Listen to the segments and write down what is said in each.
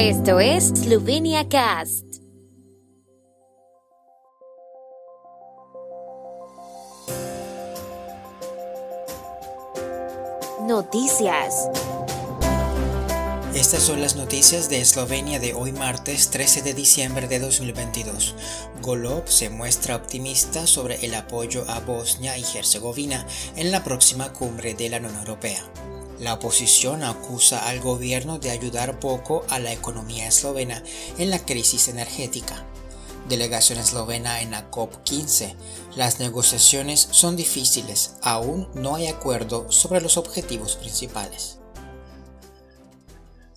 Esto es Slovenia Cast. Noticias. Estas son las noticias de Eslovenia de hoy martes 13 de diciembre de 2022. Golob se muestra optimista sobre el apoyo a Bosnia y Herzegovina en la próxima cumbre de la Unión Europea. La oposición acusa al gobierno de ayudar poco a la economía eslovena en la crisis energética. Delegación eslovena en la COP15. Las negociaciones son difíciles, aún no hay acuerdo sobre los objetivos principales.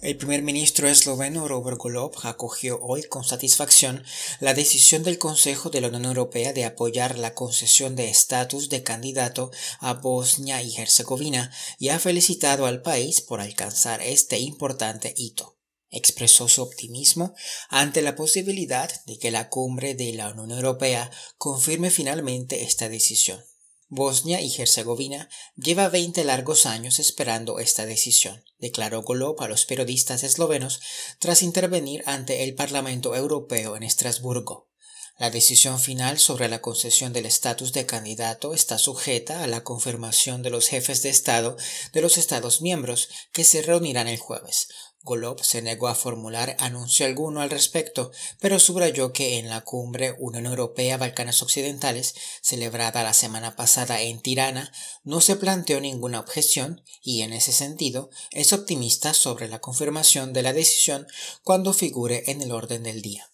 El primer ministro esloveno Robert Golob acogió hoy con satisfacción la decisión del Consejo de la Unión Europea de apoyar la concesión de estatus de candidato a Bosnia y Herzegovina y ha felicitado al país por alcanzar este importante hito. Expresó su optimismo ante la posibilidad de que la cumbre de la Unión Europea confirme finalmente esta decisión. Bosnia y Herzegovina lleva 20 largos años esperando esta decisión, declaró Golob a los periodistas eslovenos tras intervenir ante el Parlamento Europeo en Estrasburgo. La decisión final sobre la concesión del estatus de candidato está sujeta a la confirmación de los jefes de Estado de los Estados miembros que se reunirán el jueves, Golob se negó a formular anuncio alguno al respecto, pero subrayó que en la cumbre Unión Europea-Balcanes Occidentales, celebrada la semana pasada en Tirana, no se planteó ninguna objeción y, en ese sentido, es optimista sobre la confirmación de la decisión cuando figure en el orden del día.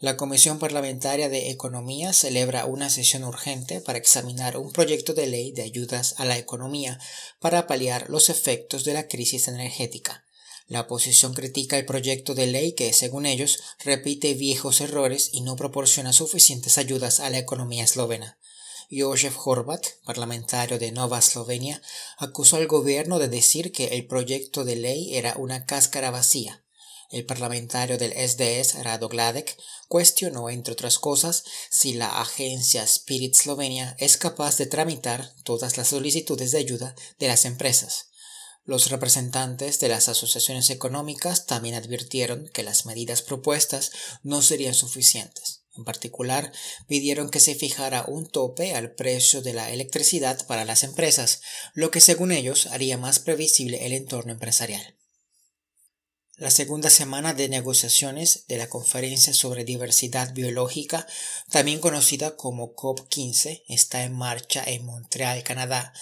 La Comisión Parlamentaria de Economía celebra una sesión urgente para examinar un proyecto de ley de ayudas a la economía para paliar los efectos de la crisis energética. La oposición critica el proyecto de ley que, según ellos, repite viejos errores y no proporciona suficientes ayudas a la economía eslovena. Josef Horvat, parlamentario de Nova Eslovenia, acusó al gobierno de decir que el proyecto de ley era una cáscara vacía. El parlamentario del SDS, Rado Gladek, cuestionó, entre otras cosas, si la agencia Spirit Slovenia es capaz de tramitar todas las solicitudes de ayuda de las empresas. Los representantes de las asociaciones económicas también advirtieron que las medidas propuestas no serían suficientes. En particular, pidieron que se fijara un tope al precio de la electricidad para las empresas, lo que según ellos haría más previsible el entorno empresarial. La segunda semana de negociaciones de la Conferencia sobre Diversidad Biológica, también conocida como COP15, está en marcha en Montreal, Canadá.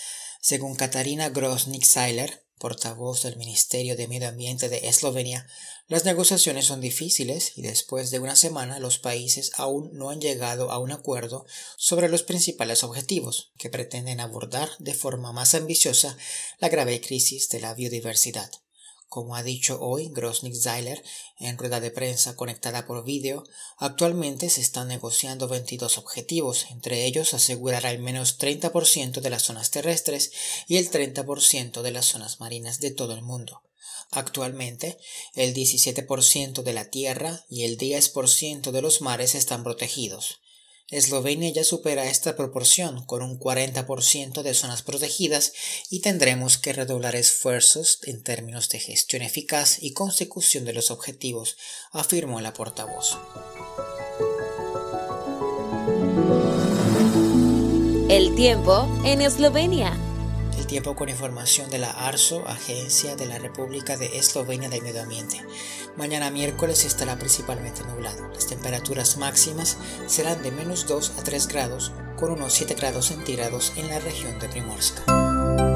Según Katarina Grosnik-Seiler, portavoz del Ministerio de Medio Ambiente de Eslovenia, las negociaciones son difíciles y después de una semana los países aún no han llegado a un acuerdo sobre los principales objetivos que pretenden abordar de forma más ambiciosa la grave crisis de la biodiversidad. Como ha dicho hoy Grosnik Zeiler en rueda de prensa conectada por vídeo, actualmente se están negociando 22 objetivos, entre ellos asegurar al menos 30% de las zonas terrestres y el 30% de las zonas marinas de todo el mundo. Actualmente, el 17% de la tierra y el 10% de los mares están protegidos. Eslovenia ya supera esta proporción con un 40% de zonas protegidas y tendremos que redoblar esfuerzos en términos de gestión eficaz y consecución de los objetivos, afirmó la portavoz. El tiempo en Eslovenia tiempo con información de la ARSO, Agencia de la República de Eslovenia del Medio Ambiente. Mañana miércoles estará principalmente nublado. Las temperaturas máximas serán de menos 2 a 3 grados, con unos 7 grados centígrados en la región de Primorska.